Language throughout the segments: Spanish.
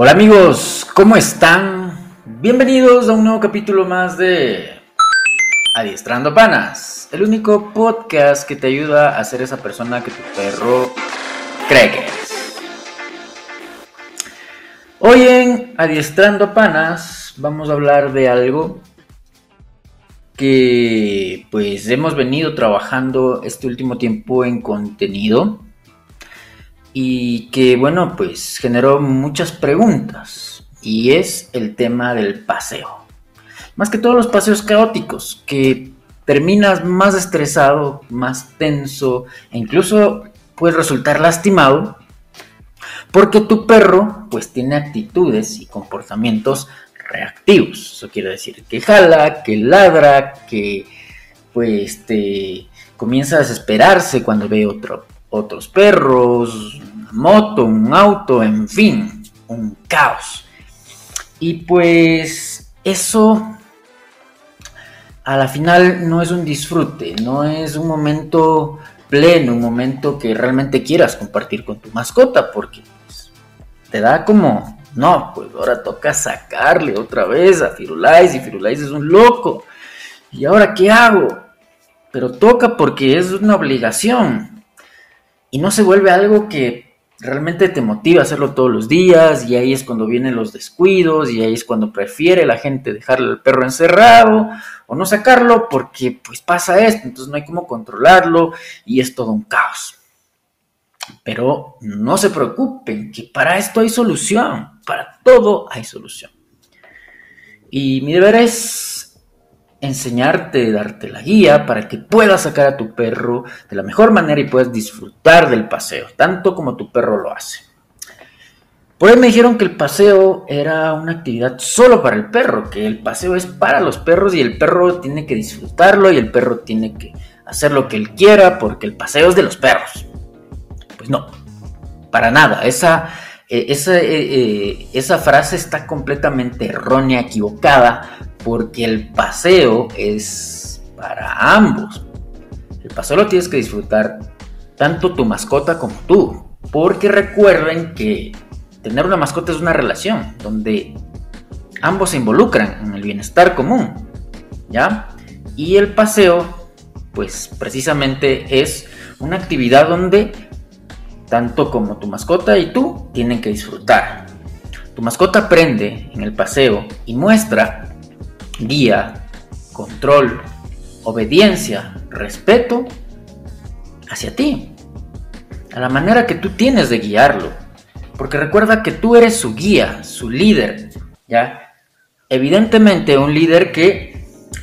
Hola amigos, ¿cómo están? Bienvenidos a un nuevo capítulo más de Adiestrando Panas, el único podcast que te ayuda a ser esa persona que tu perro cree que eres. Hoy en Adiestrando Panas vamos a hablar de algo que pues hemos venido trabajando este último tiempo en contenido y que bueno pues generó muchas preguntas y es el tema del paseo. Más que todos los paseos caóticos que terminas más estresado, más tenso e incluso puedes resultar lastimado porque tu perro pues tiene actitudes y comportamientos reactivos. Eso quiere decir que jala, que ladra, que pues te comienza a desesperarse cuando ve otro, otros perros, moto, un auto, en fin, un caos. Y pues eso a la final no es un disfrute, no es un momento pleno, un momento que realmente quieras compartir con tu mascota, porque pues, te da como no, pues ahora toca sacarle otra vez a Firulais y Firulais es un loco. ¿Y ahora qué hago? Pero toca porque es una obligación. Y no se vuelve algo que realmente te motiva a hacerlo todos los días y ahí es cuando vienen los descuidos y ahí es cuando prefiere la gente dejarle al perro encerrado o no sacarlo porque pues pasa esto, entonces no hay cómo controlarlo y es todo un caos. Pero no se preocupen, que para esto hay solución, para todo hay solución. Y mi deber es enseñarte, darte la guía para que puedas sacar a tu perro de la mejor manera y puedas disfrutar del paseo, tanto como tu perro lo hace. Por ahí me dijeron que el paseo era una actividad solo para el perro, que el paseo es para los perros y el perro tiene que disfrutarlo y el perro tiene que hacer lo que él quiera porque el paseo es de los perros. Pues no, para nada. Esa, eh, esa, eh, eh, esa frase está completamente errónea, equivocada, porque el paseo es para ambos. El paseo lo tienes que disfrutar tanto tu mascota como tú. Porque recuerden que tener una mascota es una relación donde ambos se involucran en el bienestar común. ¿Ya? Y el paseo, pues precisamente es una actividad donde tanto como tu mascota y tú tienen que disfrutar. Tu mascota aprende en el paseo y muestra guía, control, obediencia, respeto hacia ti, a la manera que tú tienes de guiarlo. Porque recuerda que tú eres su guía, su líder, ¿ya? Evidentemente un líder que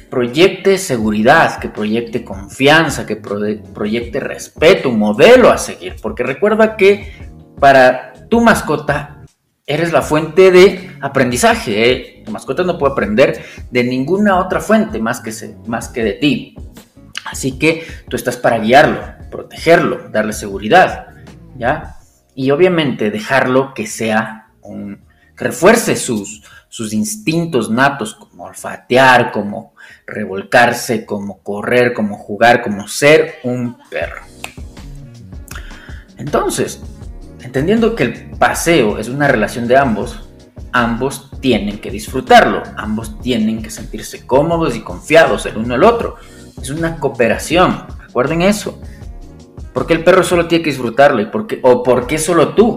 proyecte seguridad, que proyecte confianza, que proyecte respeto, un modelo a seguir. Porque recuerda que para tu mascota eres la fuente de aprendizaje. ¿eh? Tu mascota no puede aprender de ninguna otra fuente más que, más que de ti. Así que tú estás para guiarlo, protegerlo, darle seguridad, ¿ya? Y obviamente dejarlo que sea un... refuerce sus, sus instintos natos como olfatear, como revolcarse, como correr, como jugar, como ser un perro. Entonces, entendiendo que el paseo es una relación de ambos, ambos tienen que disfrutarlo, ambos tienen que sentirse cómodos y confiados el uno al otro. Es una cooperación, recuerden eso. ¿Por qué el perro solo tiene que disfrutarlo? ¿Y por qué, ¿O por qué solo tú?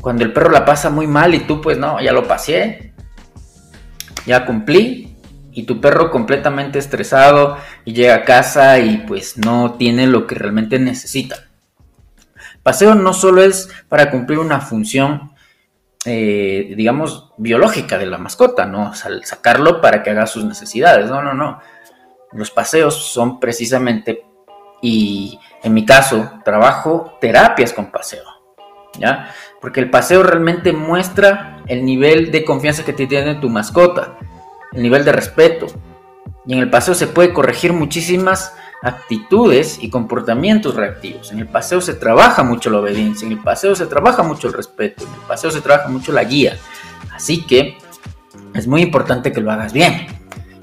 Cuando el perro la pasa muy mal y tú pues no, ya lo pasé, ya cumplí y tu perro completamente estresado y llega a casa y pues no tiene lo que realmente necesita. Paseo no solo es para cumplir una función, eh, digamos, biológica de la mascota, ¿no? sacarlo para que haga sus necesidades. No, no, no. Los paseos son precisamente, y en mi caso, trabajo terapias con paseo. ¿Ya? Porque el paseo realmente muestra el nivel de confianza que te tiene tu mascota, el nivel de respeto. Y en el paseo se puede corregir muchísimas actitudes y comportamientos reactivos. En el paseo se trabaja mucho la obediencia, en el paseo se trabaja mucho el respeto, en el paseo se trabaja mucho la guía. Así que es muy importante que lo hagas bien,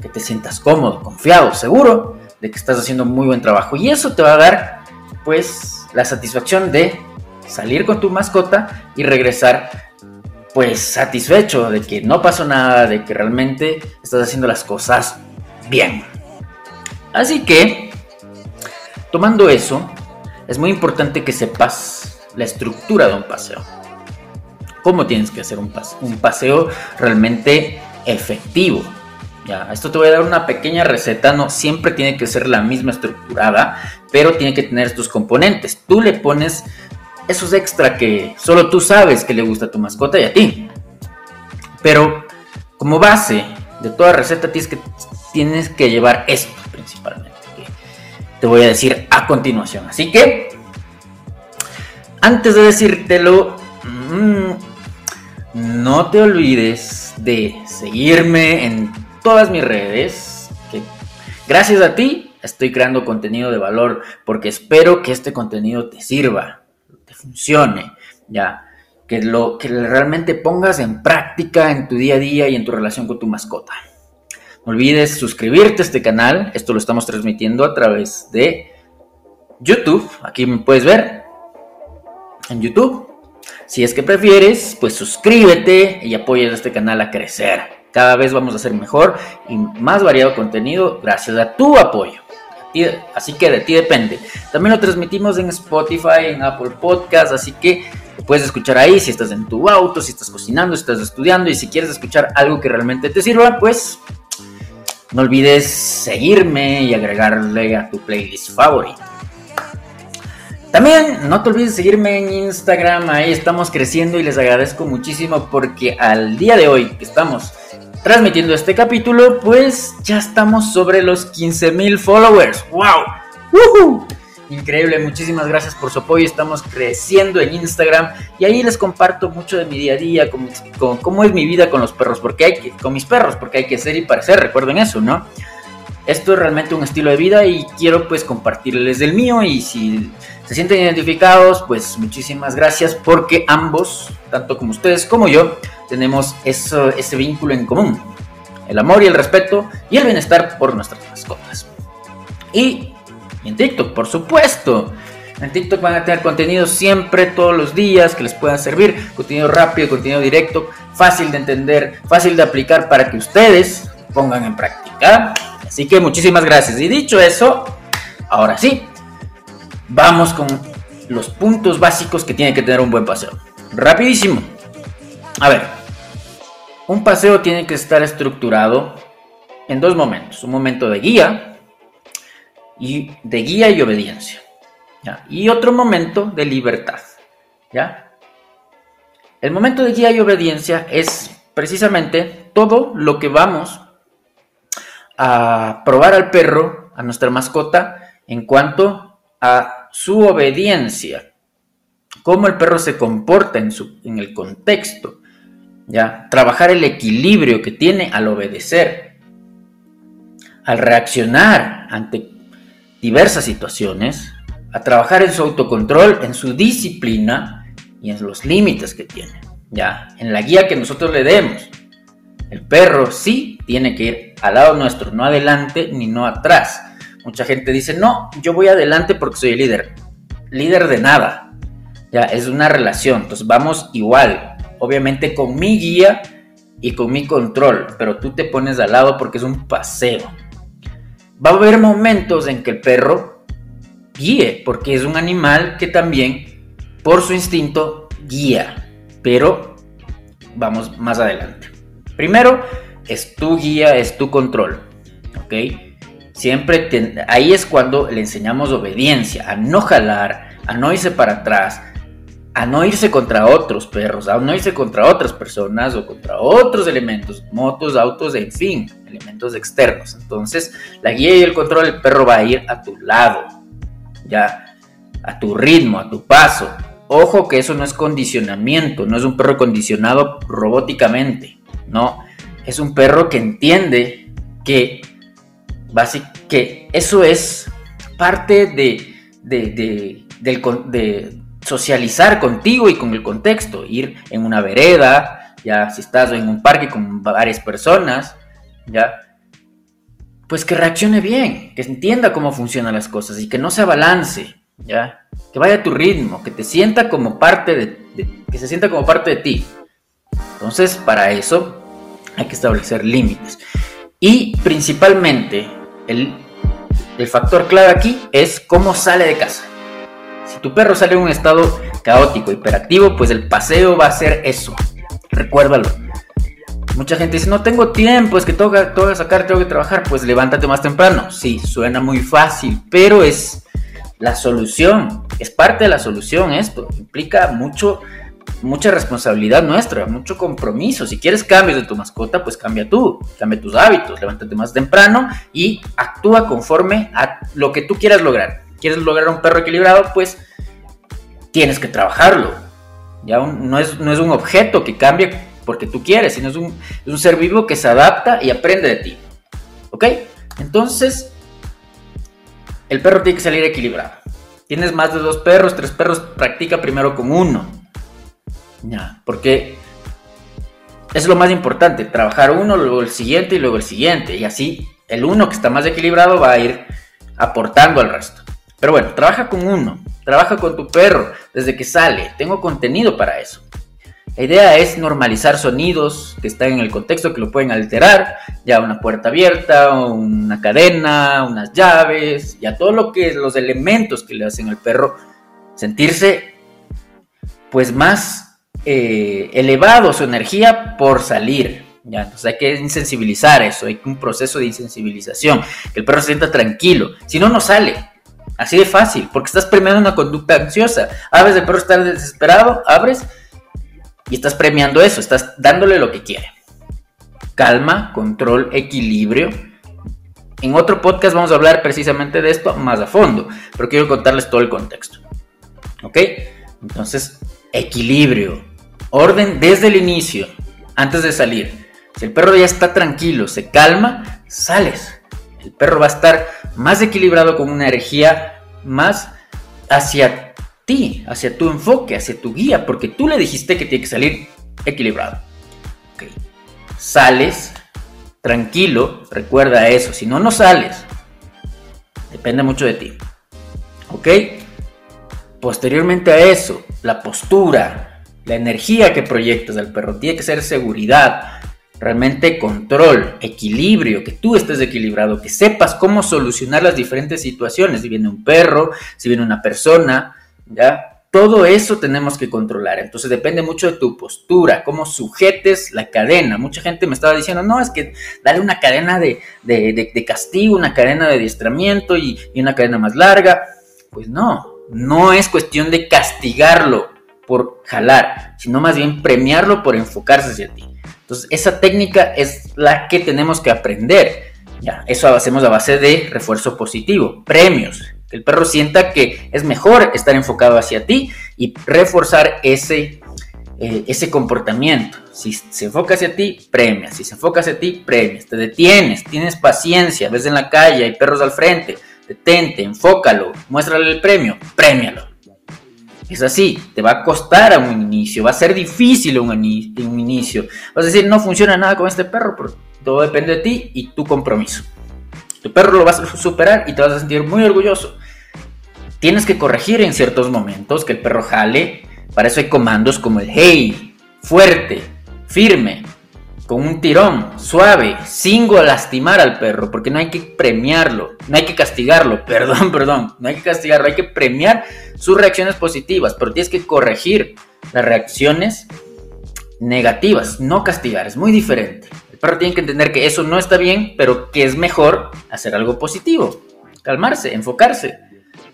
que te sientas cómodo, confiado, seguro de que estás haciendo muy buen trabajo. Y eso te va a dar pues la satisfacción de salir con tu mascota y regresar pues satisfecho de que no pasó nada, de que realmente estás haciendo las cosas bien. Así que, tomando eso, es muy importante que sepas la estructura de un paseo. ¿Cómo tienes que hacer un paseo? Un paseo realmente efectivo. Ya, esto te voy a dar una pequeña receta, no siempre tiene que ser la misma estructurada, pero tiene que tener estos componentes. Tú le pones esos extra que solo tú sabes que le gusta a tu mascota y a ti. Pero como base de toda receta tienes que, tienes que llevar esto principalmente. Te voy a decir a continuación. Así que, antes de decírtelo, mm, no te olvides de seguirme en todas mis redes. Gracias a ti estoy creando contenido de valor porque espero que este contenido te sirva, te funcione, ya. Que, lo, que realmente pongas en práctica en tu día a día y en tu relación con tu mascota. Olvides suscribirte a este canal. Esto lo estamos transmitiendo a través de YouTube. Aquí me puedes ver en YouTube. Si es que prefieres, pues suscríbete y apoya a este canal a crecer. Cada vez vamos a hacer mejor y más variado contenido gracias a tu apoyo. Así que de ti depende. También lo transmitimos en Spotify, en Apple Podcast, así que puedes escuchar ahí si estás en tu auto, si estás cocinando, si estás estudiando y si quieres escuchar algo que realmente te sirva, pues no olvides seguirme y agregarle a tu playlist favorito. También no te olvides seguirme en Instagram, ahí estamos creciendo y les agradezco muchísimo porque al día de hoy que estamos transmitiendo este capítulo, pues ya estamos sobre los 15.000 followers. ¡Wow! Increíble, muchísimas gracias por su apoyo. Estamos creciendo en Instagram y ahí les comparto mucho de mi día a día, con, cómo es mi vida con los perros, porque hay que, con mis perros, porque hay que ser y parecer, recuerden eso, ¿no? Esto es realmente un estilo de vida y quiero pues compartirles el mío y si se sienten identificados, pues muchísimas gracias porque ambos, tanto como ustedes como yo, tenemos eso, ese vínculo en común. El amor y el respeto y el bienestar por nuestras mascotas. Y, en TikTok, por supuesto. En TikTok van a tener contenido siempre, todos los días, que les pueda servir. Contenido rápido, contenido directo, fácil de entender, fácil de aplicar para que ustedes pongan en práctica. Así que muchísimas gracias. Y dicho eso, ahora sí, vamos con los puntos básicos que tiene que tener un buen paseo. Rapidísimo. A ver, un paseo tiene que estar estructurado en dos momentos. Un momento de guía y de guía y obediencia. Y otro momento de libertad. ¿ya? El momento de guía y obediencia es precisamente todo lo que vamos a probar al perro, a nuestra mascota, en cuanto a su obediencia, cómo el perro se comporta en, su, en el contexto, ¿ya? Trabajar el equilibrio que tiene al obedecer, al reaccionar ante diversas situaciones, a trabajar en su autocontrol, en su disciplina y en los límites que tiene, ¿ya? En la guía que nosotros le demos. El perro sí tiene que ir al lado nuestro, no adelante ni no atrás. Mucha gente dice, no, yo voy adelante porque soy el líder. Líder de nada. Ya, es una relación. Entonces vamos igual. Obviamente con mi guía y con mi control. Pero tú te pones al lado porque es un paseo. Va a haber momentos en que el perro guíe. Porque es un animal que también, por su instinto, guía. Pero vamos más adelante. Primero, es tu guía, es tu control. ¿Ok? Siempre ahí es cuando le enseñamos obediencia, a no jalar, a no irse para atrás, a no irse contra otros perros, a no irse contra otras personas o contra otros elementos, motos, autos, en fin, elementos externos. Entonces, la guía y el control del perro va a ir a tu lado, ya, a tu ritmo, a tu paso. Ojo que eso no es condicionamiento, no es un perro condicionado robóticamente, no, es un perro que entiende que que eso es parte de, de, socializar contigo y con el contexto. Ir en una vereda, ya si estás en un parque con varias personas, ya. Pues que reaccione bien, que entienda cómo funcionan las cosas y que no se abalance, ya. Que vaya a tu ritmo, que te sienta como parte de, que se sienta como parte de ti. Entonces, para eso hay que establecer límites. Y principalmente, el, el factor clave aquí es cómo sale de casa. Tu perro sale en un estado caótico, hiperactivo, pues el paseo va a ser eso. Recuérdalo. Mucha gente dice, no tengo tiempo, es que tengo que, tengo que sacar, tengo que trabajar. Pues levántate más temprano. Sí, suena muy fácil, pero es la solución. Es parte de la solución esto. Implica mucho, mucha responsabilidad nuestra, mucho compromiso. Si quieres cambios de tu mascota, pues cambia tú, cambia tus hábitos, levántate más temprano y actúa conforme a lo que tú quieras lograr. ¿Quieres lograr un perro equilibrado? Pues tienes que trabajarlo. Ya no, es, no es un objeto que cambie porque tú quieres, sino es un, es un ser vivo que se adapta y aprende de ti. ¿Ok? Entonces, el perro tiene que salir equilibrado. Tienes más de dos perros, tres perros, practica primero con uno. Ya, porque es lo más importante, trabajar uno, luego el siguiente y luego el siguiente. Y así el uno que está más equilibrado va a ir aportando al resto. Pero bueno, trabaja con uno, trabaja con tu perro desde que sale. Tengo contenido para eso. La idea es normalizar sonidos que están en el contexto que lo pueden alterar, ya una puerta abierta, una cadena, unas llaves, ya todo lo que los elementos que le hacen al perro sentirse pues más eh, elevado su energía por salir. Ya, entonces hay que insensibilizar eso, hay un proceso de insensibilización, que el perro se sienta tranquilo, si no, no sale. Así de fácil, porque estás premiando una conducta ansiosa. Abres el perro está desesperado, abres y estás premiando eso, estás dándole lo que quiere. Calma, control, equilibrio. En otro podcast vamos a hablar precisamente de esto más a fondo, pero quiero contarles todo el contexto. ¿Ok? Entonces, equilibrio, orden desde el inicio, antes de salir. Si el perro ya está tranquilo, se calma, sales el perro va a estar más equilibrado con una energía más hacia ti, hacia tu enfoque, hacia tu guía, porque tú le dijiste que tiene que salir equilibrado. Sales tranquilo, recuerda eso, si no, no sales. Depende mucho de ti. ¿Ok? Posteriormente a eso, la postura, la energía que proyectas al perro, tiene que ser seguridad, realmente control, equilibrio, que tú estés equilibrado, que sepas cómo solucionar las diferentes situaciones, si viene un perro, si viene una persona, ¿ya? Todo eso tenemos que controlar. Entonces depende mucho de tu postura, cómo sujetes la cadena. Mucha gente me estaba diciendo, no, es que dale una cadena de, castigo, una cadena de adiestramiento y una cadena más larga. Pues no, no es cuestión de castigarlo por jalar, sino más bien premiarlo por enfocarse hacia ti. Entonces, esa técnica es la que tenemos que aprender. Ya, eso hacemos a base de refuerzo positivo, premios, que el perro sienta que es mejor estar enfocado hacia ti y reforzar ese, eh, ese comportamiento. Si se enfoca hacia ti, premia. Si se enfoca hacia ti, premias. Te detienes, tienes paciencia, ves en la calle, hay perros al frente, detente, enfócalo, muéstrale el premio, premialo. Es así, te va a costar a un inicio, va a ser difícil un, un inicio. Vas a decir, no funciona nada con este perro, pero todo depende de ti y tu compromiso. Tu perro lo vas a superar y te vas a sentir muy orgulloso. Tienes que corregir en ciertos momentos que el perro jale. Para eso hay comandos como el hey, fuerte, firme, con un tirón, suave, sin lastimar al perro, porque no hay que premiarlo, no hay que castigarlo, perdón, perdón, no hay que castigarlo, hay que premiar sus reacciones positivas, pero tienes que corregir las reacciones negativas, no castigar, es muy diferente. El perro tiene que entender que eso no está bien, pero que es mejor hacer algo positivo, calmarse, enfocarse,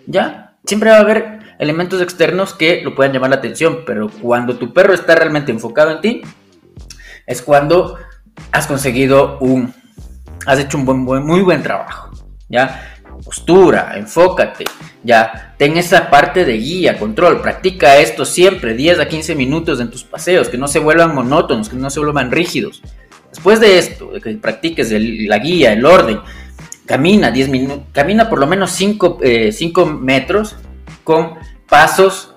¿ya? Siempre va a haber elementos externos que lo puedan llamar la atención, pero cuando tu perro está realmente enfocado en ti, es cuando has conseguido un, has hecho un buen, muy buen trabajo, ¿ya? Postura, enfócate, ya, ten esa parte de guía, control, practica esto siempre, 10 a 15 minutos en tus paseos, que no se vuelvan monótonos, que no se vuelvan rígidos. Después de esto, de que practiques la guía, el orden, camina 10 minutos, camina por lo menos 5 eh, metros con pasos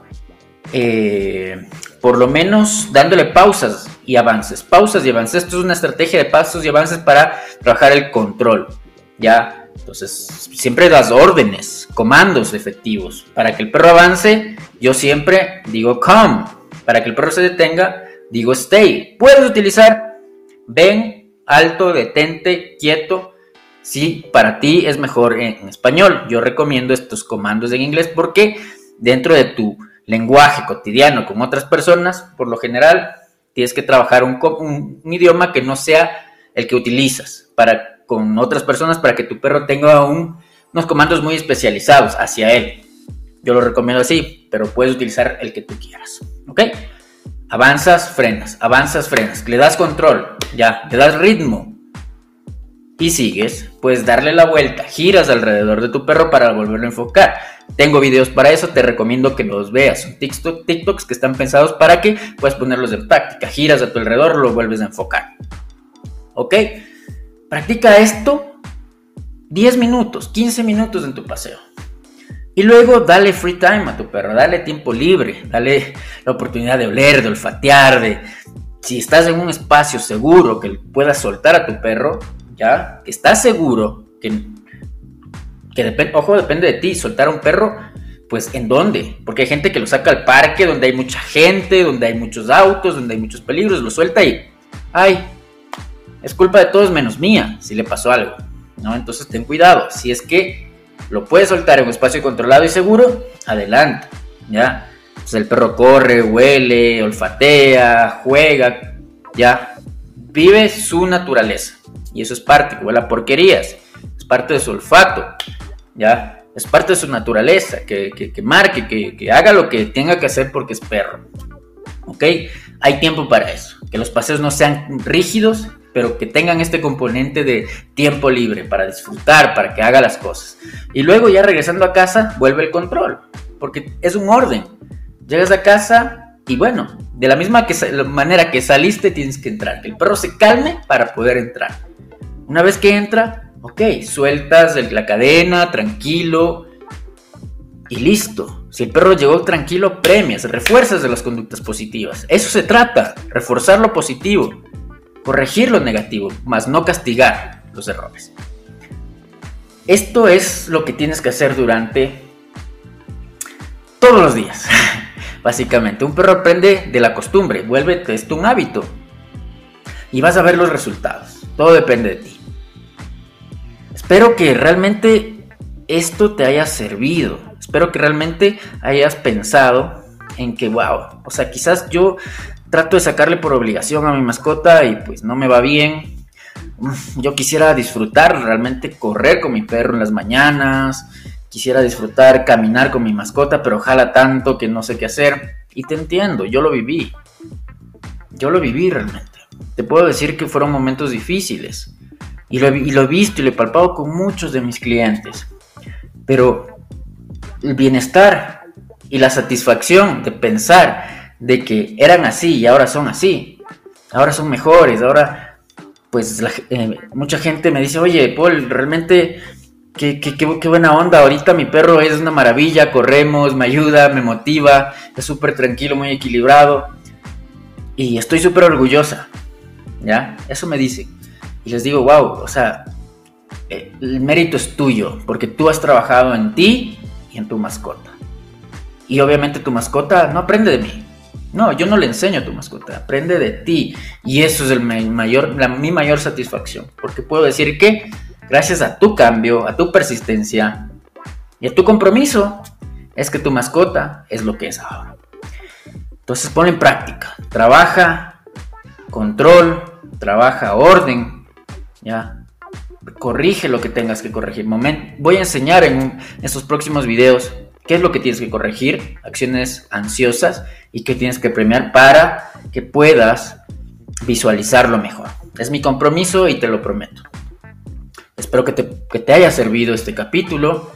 eh, por lo menos dándole pausas y avances. Pausas y avances. Esto es una estrategia de pasos y avances para trabajar el control. Ya, entonces siempre das órdenes, comandos efectivos. Para que el perro avance, yo siempre digo come. Para que el perro se detenga, digo stay. Puedes utilizar ven, alto, detente, quieto. Si para ti es mejor en español, yo recomiendo estos comandos en inglés porque dentro de tu lenguaje cotidiano con otras personas, por lo general tienes que trabajar un, idioma que no sea el que utilizas para, con otras personas para que tu perro tenga unos comandos muy especializados hacia él. Yo lo recomiendo así, pero puedes utilizar el que tú quieras. ¿Ok? Avanzas, frenas, avanzas, frenas. Le das control, ya, le das ritmo. Y sigues, puedes darle la vuelta, giras alrededor de tu perro para volverlo a enfocar. Tengo videos para eso, te recomiendo que los veas. Son TikTok, TikToks que están pensados para que puedas ponerlos en práctica. Giras a tu alrededor, lo vuelves a enfocar. ¿Ok? Practica esto 10 minutos, 15 minutos en tu paseo. Y luego dale free time a tu perro, dale tiempo libre, dale la oportunidad de oler, de olfatear, de... Si estás en un espacio seguro que puedas soltar a tu perro, ya, que estás seguro, que, que depende, ojo, depende de ti, soltar a un perro, pues ¿en dónde? Porque hay gente que lo saca al parque donde hay mucha gente, donde hay muchos autos, donde hay muchos peligros, lo suelta y, ay, es culpa de todos menos mía si le pasó algo, ¿no? Entonces ten cuidado, si es que lo puedes soltar en un espacio controlado y seguro, adelante, ¿ya? Pues el perro corre, huele, olfatea, juega, ¿ya? Vive su naturaleza. Y eso es parte, huele porquerías, es parte de su olfato, ¿ya? Es parte de su naturaleza, que, que, marque, que, que haga lo que tenga que hacer porque es perro. ¿Ok? Hay tiempo para eso. Que los paseos no sean rígidos, pero que tengan este componente de tiempo libre para disfrutar, para que haga las cosas. Y luego ya regresando a casa, vuelve el control, porque es un orden. Llegas a casa y bueno, de la misma que, manera que saliste tienes que entrar, que el perro se calme para poder entrar. Una vez que entra, ok, sueltas la cadena, tranquilo y listo. Si el perro llegó tranquilo, premias, refuerzas de las conductas positivas. Eso se trata, reforzar lo positivo corregir lo negativo, más no castigar los errores. Esto es lo que tienes que hacer durante todos los días. Básicamente, un perro aprende de la costumbre, vuelve esto un hábito y vas a ver los resultados. Todo depende de ti. Espero que realmente esto te haya servido. Espero que realmente hayas pensado en que, wow, o sea, quizás yo trato de sacarle por obligación a mi mascota y pues no me va bien. Yo quisiera disfrutar realmente correr con mi perro en las mañanas, quisiera disfrutar caminar con mi mascota, pero ojalá tanto que no sé qué hacer. Y te entiendo, yo lo viví. Yo lo viví realmente. Te puedo decir que fueron momentos difíciles. Y lo, he visto y lo he palpado con muchos de mis clientes. Pero el bienestar y la satisfacción de pensar de que eran así y ahora son así. Ahora son mejores, ahora pues eh, mucha gente me dice, oye, Paul, realmente qué, qué, qué, buena onda, ahorita mi perro es una maravilla, corremos, me ayuda, me motiva, es súper tranquilo, muy equilibrado y estoy súper orgullosa, ¿ya? Eso me dice Y les digo, wow, o sea, eh, el mérito es tuyo, porque tú has trabajado en ti y en tu mascota. Y obviamente tu mascota no aprende de mí, no, yo no le enseño a tu mascota, aprende de ti. Y eso es el mayor, mi mayor satisfacción, porque puedo decir que gracias a tu cambio, a tu persistencia y a tu compromiso, es que tu mascota es lo que es ahora. Entonces ponlo en práctica, trabaja control, trabaja orden, ya, corrige lo que tengas que corregir. voy a enseñar en estos próximos videos qué es lo que tienes que corregir, acciones ansiosas y qué tienes que premiar para que puedas visualizarlo mejor. Es mi compromiso y te lo prometo. Espero que te, haya servido este capítulo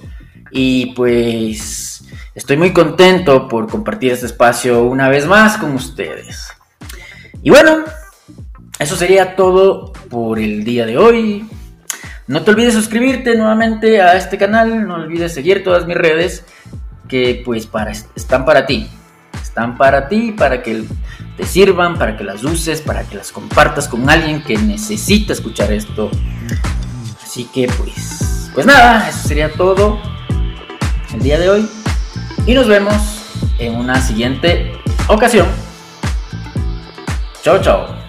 y pues estoy muy contento por compartir este espacio una vez más con ustedes. Y bueno, eso sería todo por el día de hoy. No te olvides suscribirte nuevamente a este canal, no olvides seguir todas mis redes que pues para, están para ti. Están para ti, para que te sirvan, para que las uses, para que las compartas con alguien que necesita escuchar esto. Así que pues, pues nada, eso sería todo el día de hoy. Y nos vemos en una siguiente ocasión. Chao, chao.